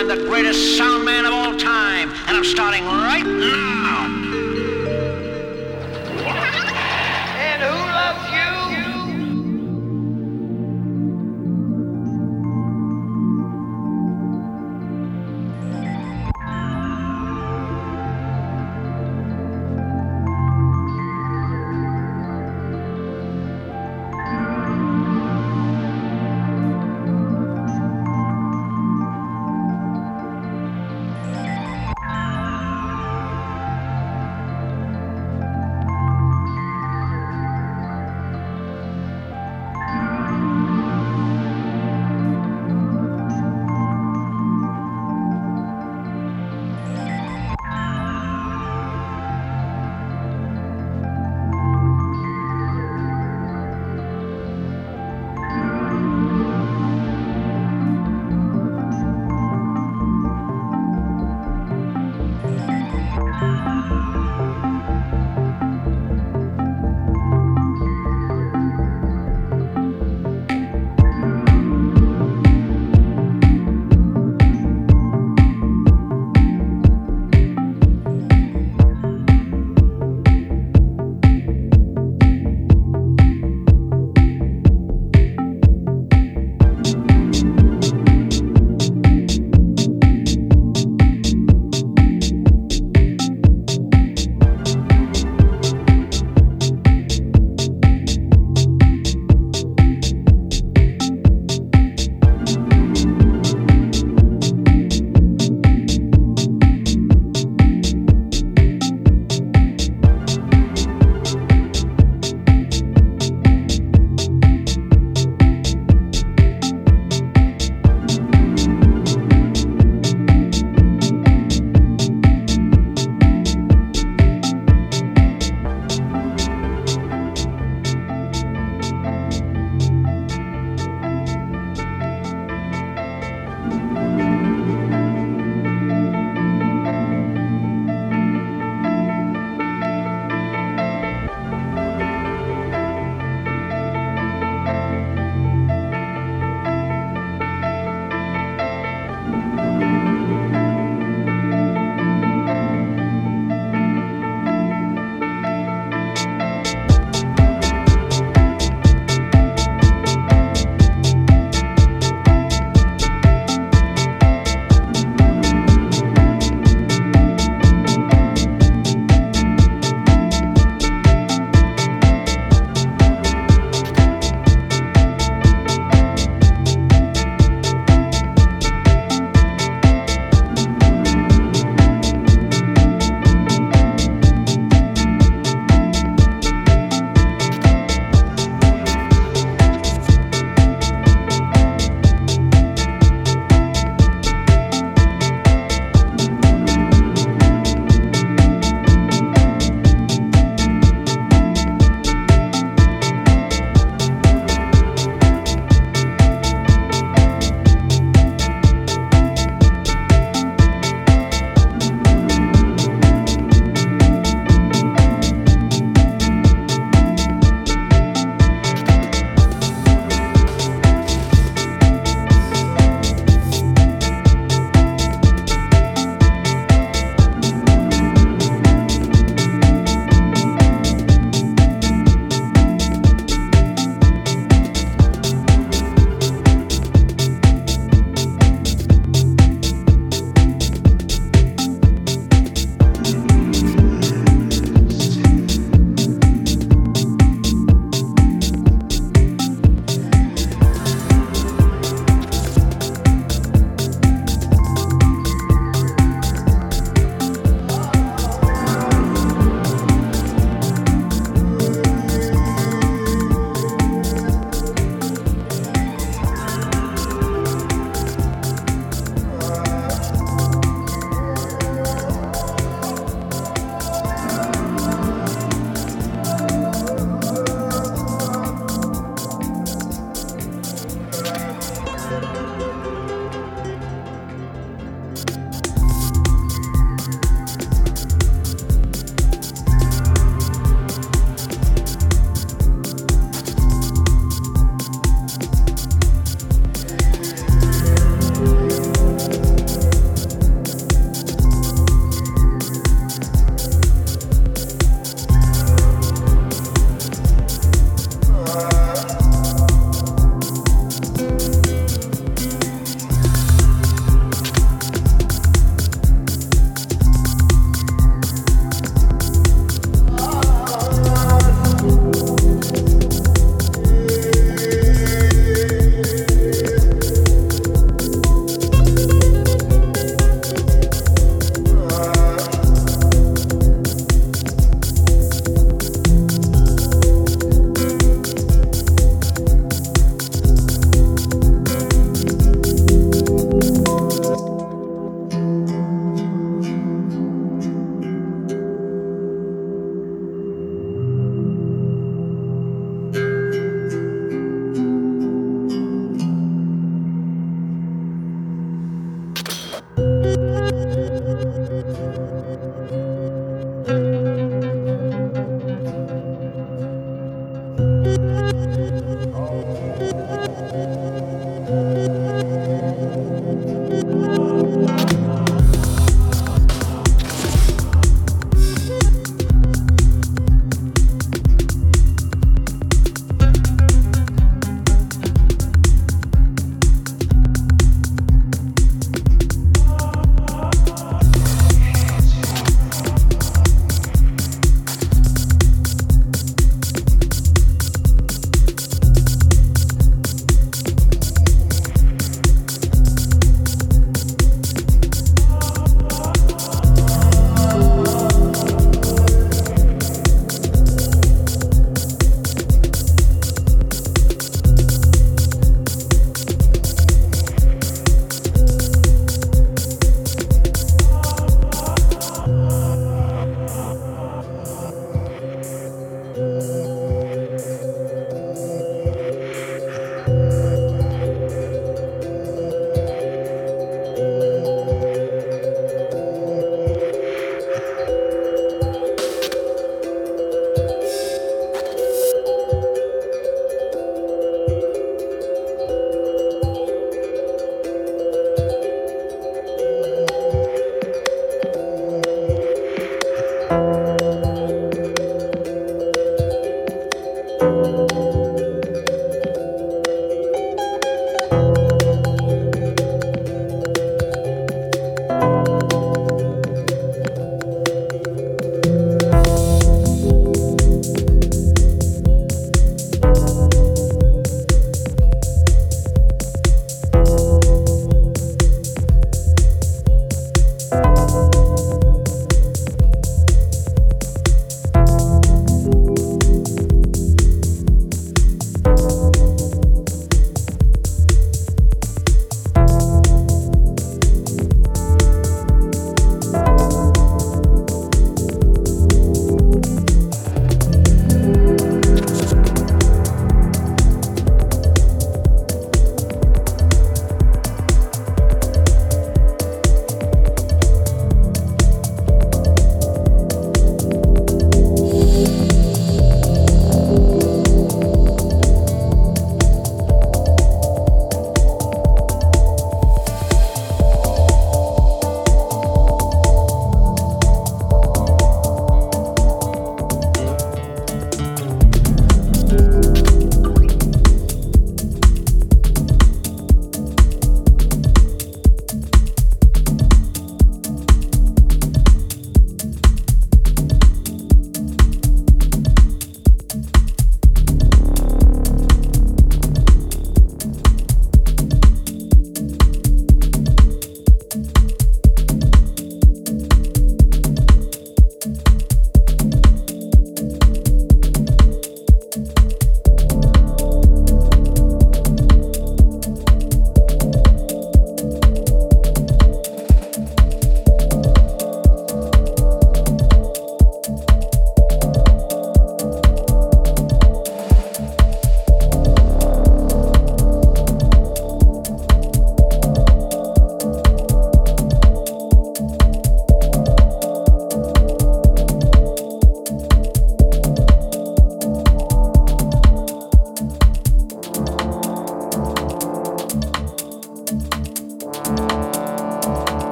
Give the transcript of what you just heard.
I'm the greatest sound man of all time, and I'm starting right now.